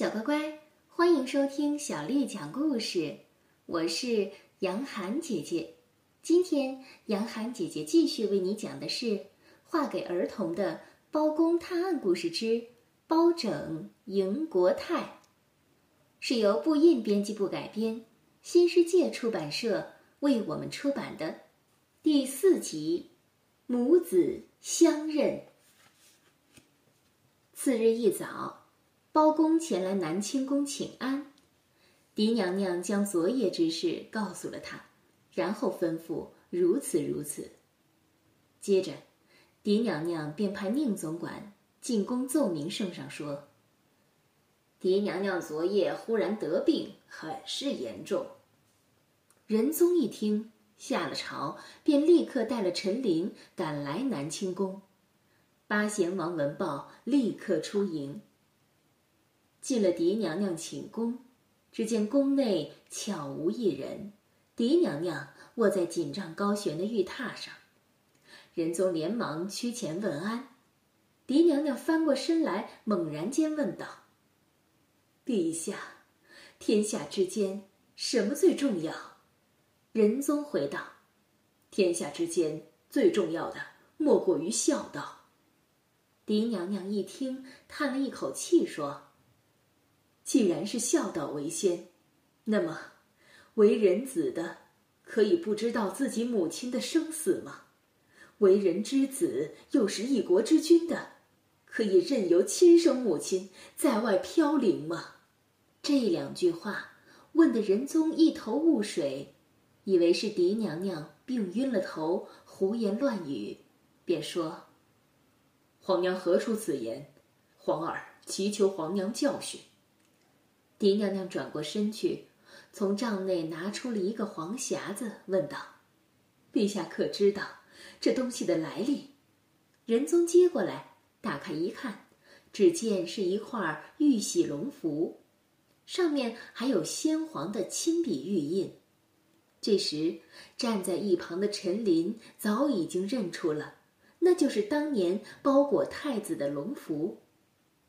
小乖乖，欢迎收听小丽讲故事。我是杨涵姐姐。今天，杨涵姐姐继续为你讲的是《画给儿童的包公探案故事之包拯赢国泰》，是由布印编辑部改编，新世界出版社为我们出版的第四集《母子相认》。次日一早。包公前来南清宫请安，狄娘娘将昨夜之事告诉了他，然后吩咐如此如此。接着，狄娘娘便派宁总管进宫奏明圣上说：“狄娘娘昨夜忽然得病，很是严重。”仁宗一听，下了朝，便立刻带了陈琳赶来南清宫。八贤王闻报，立刻出迎。进了狄娘娘寝宫，只见宫内悄无一人，狄娘娘卧在锦帐高悬的玉榻上。仁宗连忙趋前问安，狄娘娘翻过身来，猛然间问道：“陛下，天下之间什么最重要？”仁宗回道：“天下之间最重要的莫过于孝道。”狄娘娘一听，叹了一口气说。既然是孝道为先，那么为人子的可以不知道自己母亲的生死吗？为人之子又是一国之君的，可以任由亲生母亲在外飘零吗？这两句话问得仁宗一头雾水，以为是狄娘娘病晕了头，胡言乱语，便说：“皇娘何出此言？皇儿祈求皇娘教训。”狄娘娘转过身去，从帐内拿出了一个黄匣子，问道：“陛下可知道这东西的来历？”仁宗接过来，打开一看，只见是一块玉玺龙符，上面还有先皇的亲笔玉印。这时，站在一旁的陈琳早已经认出了，那就是当年包裹太子的龙符。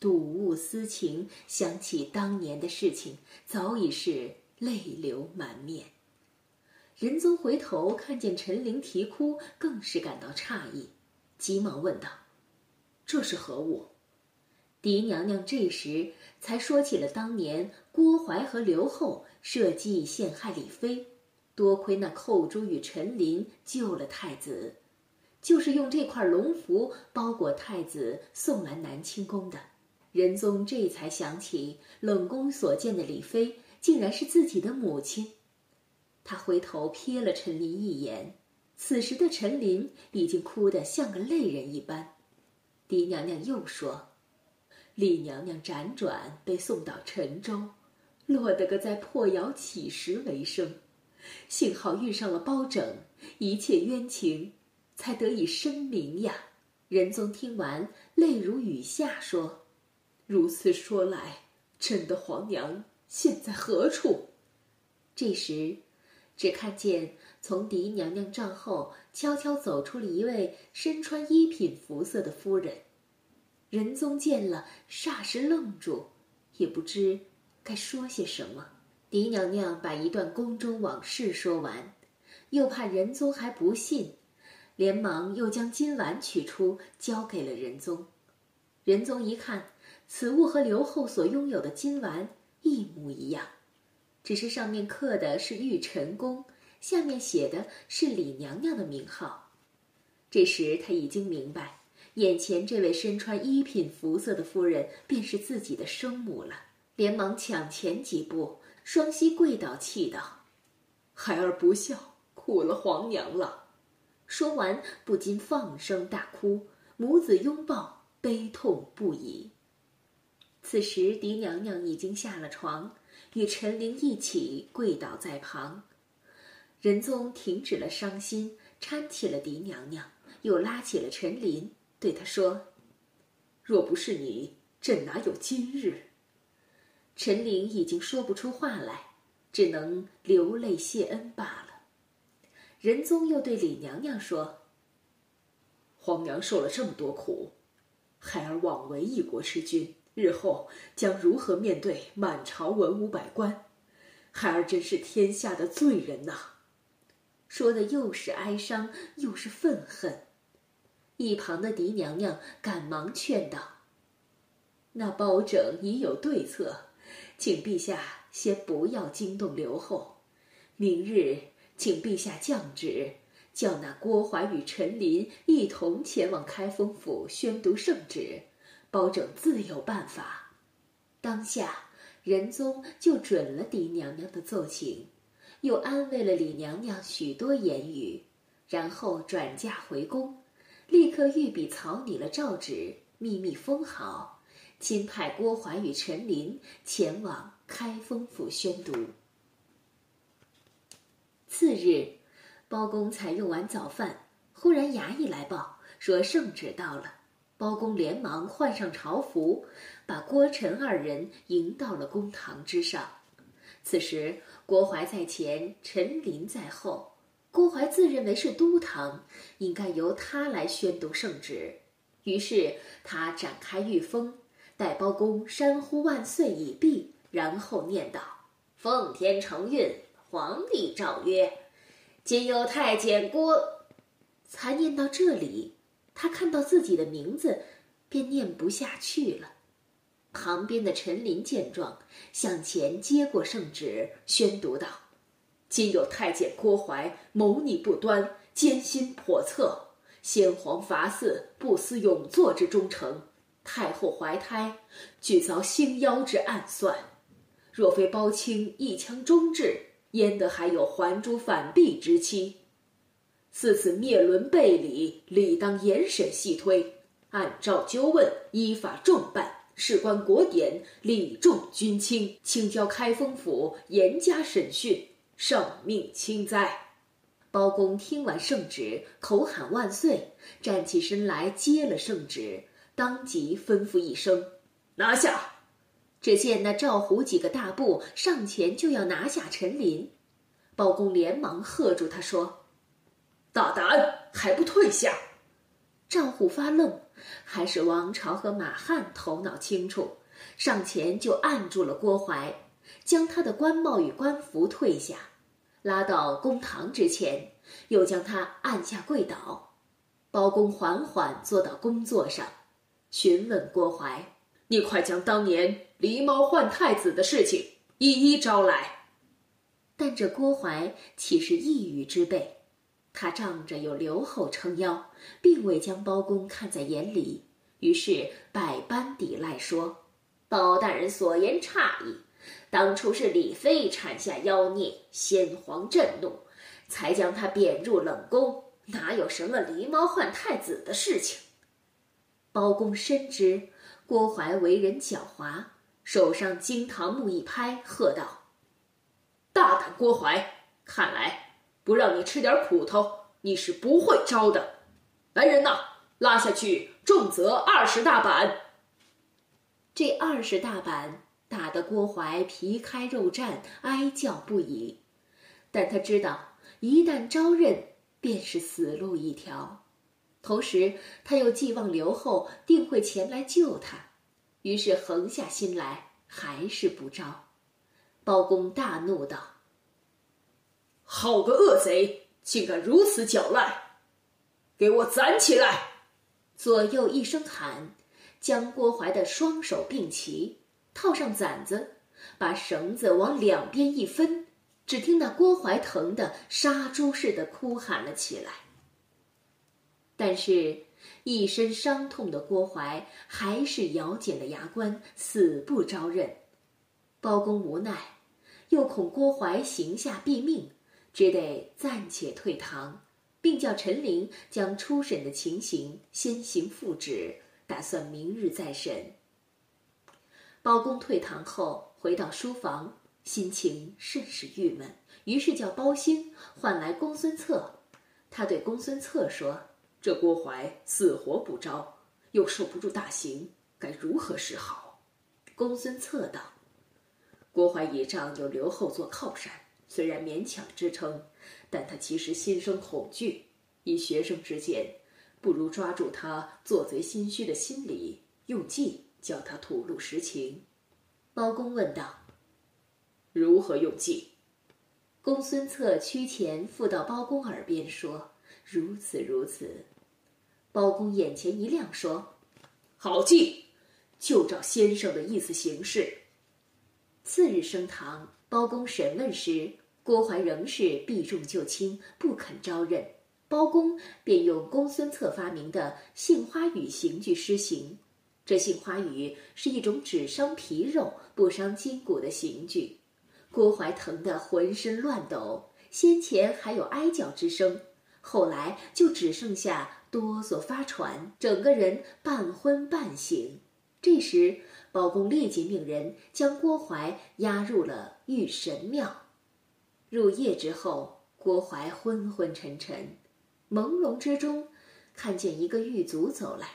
睹物思情，想起当年的事情，早已是泪流满面。仁宗回头看见陈琳啼哭，更是感到诧异，急忙问道：“这是何物？”狄娘娘这时才说起了当年郭槐和刘后设计陷害李妃，多亏那寇珠与陈琳救了太子，就是用这块龙符包裹太子送来南清宫的。仁宗这才想起，冷宫所见的李妃竟然是自己的母亲。他回头瞥了陈琳一眼，此时的陈琳已经哭得像个泪人一般。狄娘娘又说：“李娘娘辗转被送到陈州，落得个在破窑乞食为生，幸好遇上了包拯，一切冤情才得以声明呀。”仁宗听完，泪如雨下，说。如此说来，朕的皇娘现在何处？这时，只看见从狄娘娘帐后悄悄走出了一位身穿一品服色的夫人。仁宗见了，霎时愣住，也不知该说些什么。狄娘娘把一段宫中往事说完，又怕仁宗还不信，连忙又将金碗取出，交给了仁宗。仁宗一看。此物和刘后所拥有的金丸一模一样，只是上面刻的是玉宸宫，下面写的是李娘娘的名号。这时他已经明白，眼前这位身穿一品服色的夫人便是自己的生母了，连忙抢前几步，双膝跪倒，泣道：“孩儿不孝，苦了皇娘了。”说完不禁放声大哭，母子拥抱，悲痛不已。此时，狄娘娘已经下了床，与陈琳一起跪倒在旁。仁宗停止了伤心，搀起了狄娘娘，又拉起了陈琳，对她说：“若不是你，朕哪有今日？”陈琳已经说不出话来，只能流泪谢恩罢了。仁宗又对李娘娘说：“皇娘受了这么多苦，孩儿枉为一国之君。”日后将如何面对满朝文武百官？孩儿真是天下的罪人呐！说的又是哀伤又是愤恨。一旁的狄娘娘赶忙劝道：“那包拯已有对策，请陛下先不要惊动刘后。明日，请陛下降旨，叫那郭淮与陈琳一同前往开封府宣读圣旨，包拯自有办法。”当下。仁宗就准了狄娘娘的奏请，又安慰了李娘娘许多言语，然后转嫁回宫，立刻御笔草拟了诏旨，秘密封好，亲派郭淮与陈琳前往开封府宣读。次日，包公才用完早饭，忽然衙役来报说圣旨到了。包公连忙换上朝服，把郭陈二人迎到了公堂之上。此时，郭淮在前，陈琳在后。郭淮自认为是都堂，应该由他来宣读圣旨。于是他展开御封，待包公山呼万岁已毕，然后念道：“奉天承运，皇帝诏曰：今有太监郭。”才念到这里。他看到自己的名字，便念不下去了。旁边的陈琳见状，向前接过圣旨，宣读道：“今有太监郭槐谋逆不端，奸心叵测，先皇罚嗣，不思永坐之忠诚；太后怀胎，俱遭星妖之暗算。若非包青一腔忠志，焉得还有还珠反璧之期？”四次灭伦背礼，理当严审细推，按照纠问，依法重办，事关国典，礼重军轻，请交开封府严加审讯，圣命轻哉！包公听完圣旨，口喊万岁，站起身来接了圣旨，当即吩咐一声：“拿下！”只见那赵虎几个大步上前就要拿下陈琳，包公连忙喝住他说。大胆，还不退下！赵虎发愣，还是王朝和马汉头脑清楚，上前就按住了郭槐，将他的官帽与官服退下，拉到公堂之前，又将他按下跪倒。包公缓缓坐到公座上，询问郭槐：“你快将当年狸猫换太子的事情一一招来。”但这郭槐岂是一语之辈？他仗着有刘后撑腰，并未将包公看在眼里，于是百般抵赖说：“包大人所言差矣，当初是李妃产下妖孽，先皇震怒，才将他贬入冷宫，哪有什么狸猫换太子的事情？”包公深知郭槐为人狡猾，手上惊堂木一拍，喝道：“大胆郭槐，看来……”不让你吃点苦头，你是不会招的。来人呐，拉下去，重责二十大板。这二十大板打得郭淮皮开肉绽，哀叫不已。但他知道，一旦招认，便是死路一条。同时，他又寄望刘后定会前来救他，于是横下心来，还是不招。包公大怒道。好个恶贼，竟敢如此狡赖！给我攒起来！左右一声喊，将郭淮的双手并齐，套上攒子，把绳子往两边一分。只听那郭淮疼得杀猪似的哭喊了起来。但是，一身伤痛的郭淮还是咬紧了牙关，死不招认。包公无奈，又恐郭淮行下毙命。只得暂且退堂，并叫陈琳将初审的情形先行复旨，打算明日再审。包公退堂后回到书房，心情甚是郁闷，于是叫包兴唤来公孙策。他对公孙策说：“这郭淮死活不招，又受不住大刑，该如何是好？”公孙策道：“郭淮倚仗有刘后做靠山。”虽然勉强支撑，但他其实心生恐惧。以学生之见，不如抓住他做贼心虚的心理，用计叫他吐露实情。包公问道：“如何用计？”公孙策趋前附到包公耳边说：“如此如此。”包公眼前一亮，说：“好计，就照先生的意思行事。”次日升堂，包公审问时，郭槐仍是避重就轻，不肯招认。包公便用公孙策发明的杏花雨刑具施行。这杏花雨是一种只伤皮肉不伤筋骨的刑具。郭槐疼得浑身乱抖，先前还有哀叫之声，后来就只剩下哆嗦发喘，整个人半昏半醒。这时，包公立即命人将郭槐押入了玉神庙。入夜之后，郭淮昏昏沉沉。朦胧之中，看见一个狱卒走来，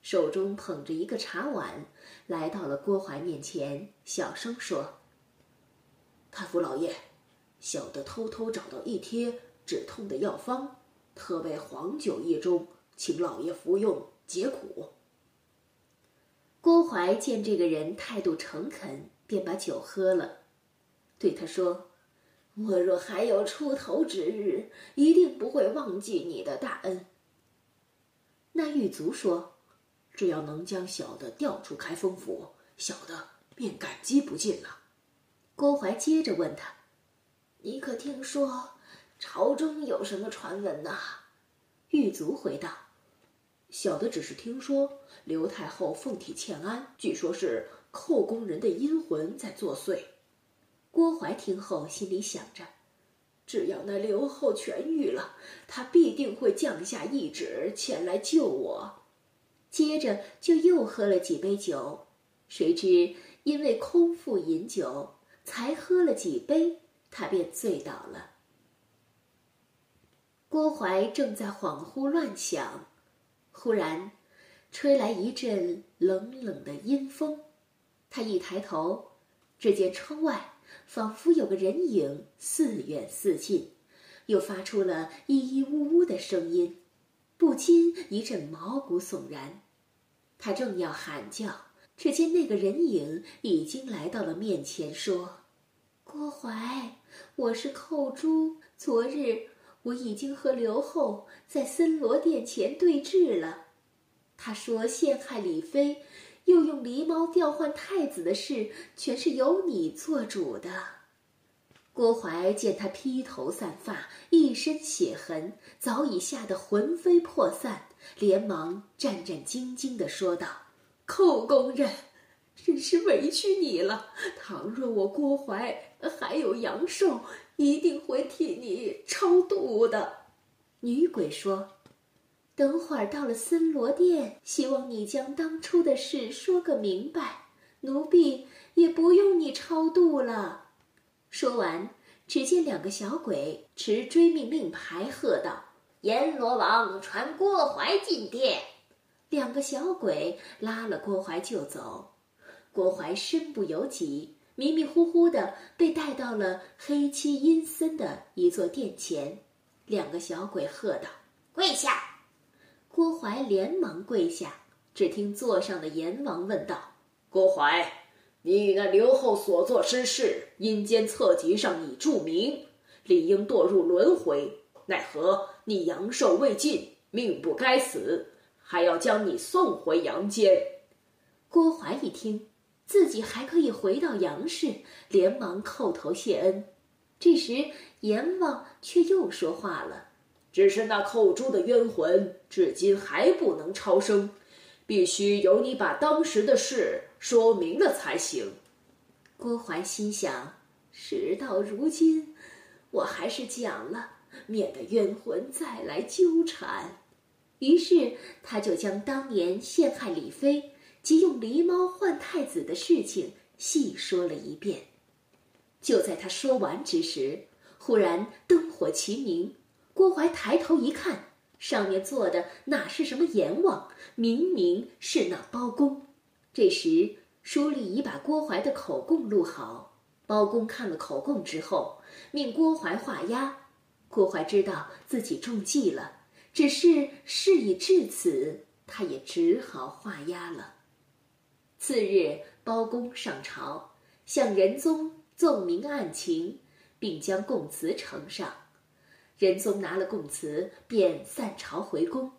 手中捧着一个茶碗，来到了郭淮面前，小声说：“太傅老爷，小的偷偷找到一贴止痛的药方，特为黄酒一盅，请老爷服用解苦。”郭淮见这个人态度诚恳，便把酒喝了，对他说。我若还有出头之日，一定不会忘记你的大恩。那狱卒说：“只要能将小的调出开封府，小的便感激不尽了。”郭淮接着问他：“你可听说朝中有什么传闻呐？”狱卒回道：“小的只是听说刘太后凤体欠安，据说是寇宫人的阴魂在作祟。”郭淮听后，心里想着：只要那刘后痊愈了，他必定会降下懿旨前来救我。接着就又喝了几杯酒，谁知因为空腹饮酒，才喝了几杯，他便醉倒了。郭淮正在恍惚乱想，忽然吹来一阵冷冷的阴风，他一抬头，只见窗外。仿佛有个人影似远似近，又发出了咿咿呜呜的声音，不禁一阵毛骨悚然。他正要喊叫，只见那个人影已经来到了面前，说：“郭淮，我是寇珠。昨日我已经和刘后在森罗殿前对峙了。他说陷害李妃。”又用狸猫调换太子的事，全是由你做主的。郭槐见他披头散发，一身血痕，早已吓得魂飞魄散，连忙战战兢兢地说道：“寇公人，真是委屈你了。倘若我郭槐还有阳寿，一定会替你超度的。”女鬼说。等会儿到了森罗殿，希望你将当初的事说个明白，奴婢也不用你超度了。说完，只见两个小鬼持追命令牌喝道：“阎罗王传郭淮进殿。”两个小鬼拉了郭淮就走。郭淮身不由己，迷迷糊糊的被带到了黑漆阴森的一座殿前。两个小鬼喝道：“跪下！”郭淮连忙跪下，只听座上的阎王问道：“郭淮，你与那刘后所做之事，阴间册籍上已注明，理应堕入轮回。奈何你阳寿未尽，命不该死，还要将你送回阳间？”郭淮一听，自己还可以回到阳世，连忙叩头谢恩。这时，阎王却又说话了。只是那寇珠的冤魂至今还不能超生，必须由你把当时的事说明了才行。郭淮心想：事到如今，我还是讲了，免得冤魂再来纠缠。于是他就将当年陷害李妃及用狸猫换太子的事情细说了一遍。就在他说完之时，忽然灯火齐明。郭淮抬头一看，上面坐的哪是什么阎王，明明是那包公。这时，书吏已把郭淮的口供录好。包公看了口供之后，命郭淮画押。郭淮知道自己中计了，只是事已至此，他也只好画押了。次日，包公上朝，向仁宗奏明案情，并将供词呈上。仁宗拿了供词，便散朝回宫，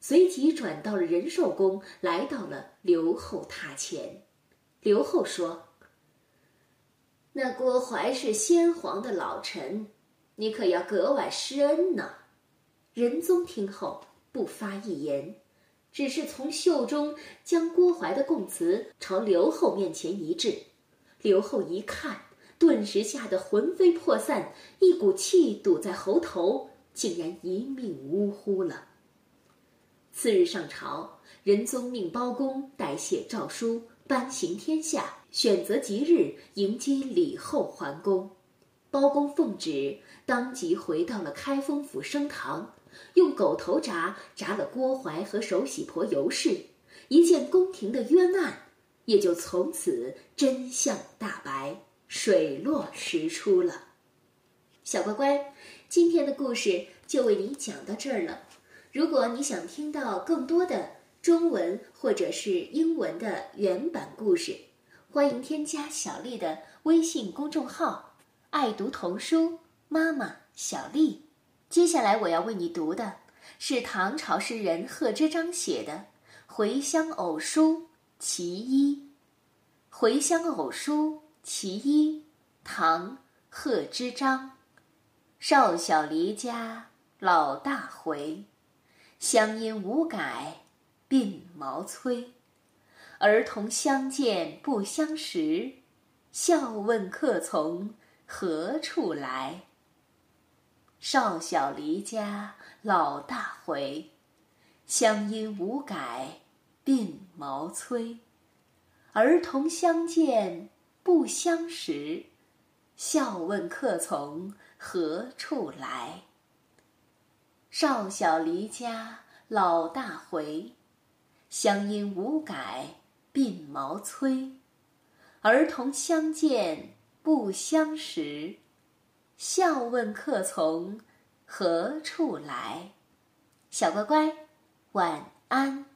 随即转到了仁寿宫，来到了刘后榻前。刘后说：“那郭槐是先皇的老臣，你可要格外施恩呢。”仁宗听后不发一言，只是从袖中将郭槐的供词朝刘后面前一掷。刘后一看，顿时吓得魂飞魄散，一股气堵在喉头，竟然一命呜呼了。次日上朝，仁宗命包公代写诏书，颁行天下，选择吉日迎接李后还宫。包公奉旨，当即回到了开封府升堂。用狗头铡铡了郭槐和手洗婆尤氏，一件宫廷的冤案也就从此真相大白，水落石出了。小乖乖，今天的故事就为你讲到这儿了。如果你想听到更多的中文或者是英文的原版故事，欢迎添加小丽的微信公众号“爱读童书妈妈小丽”。接下来我要为你读的是唐朝诗人贺知章写的《回乡偶书·其一》。《回乡偶书·其一》，唐·贺知章。少小离家老大回，乡音无改鬓毛衰。儿童相见不相识，笑问客从何处来。少小离家老大回，乡音无改鬓毛衰。儿童相见不相识，笑问客从何处来。少小离家老大回，乡音无改鬓毛衰。儿童相见不相识。笑问客从何处来？小乖乖，晚安。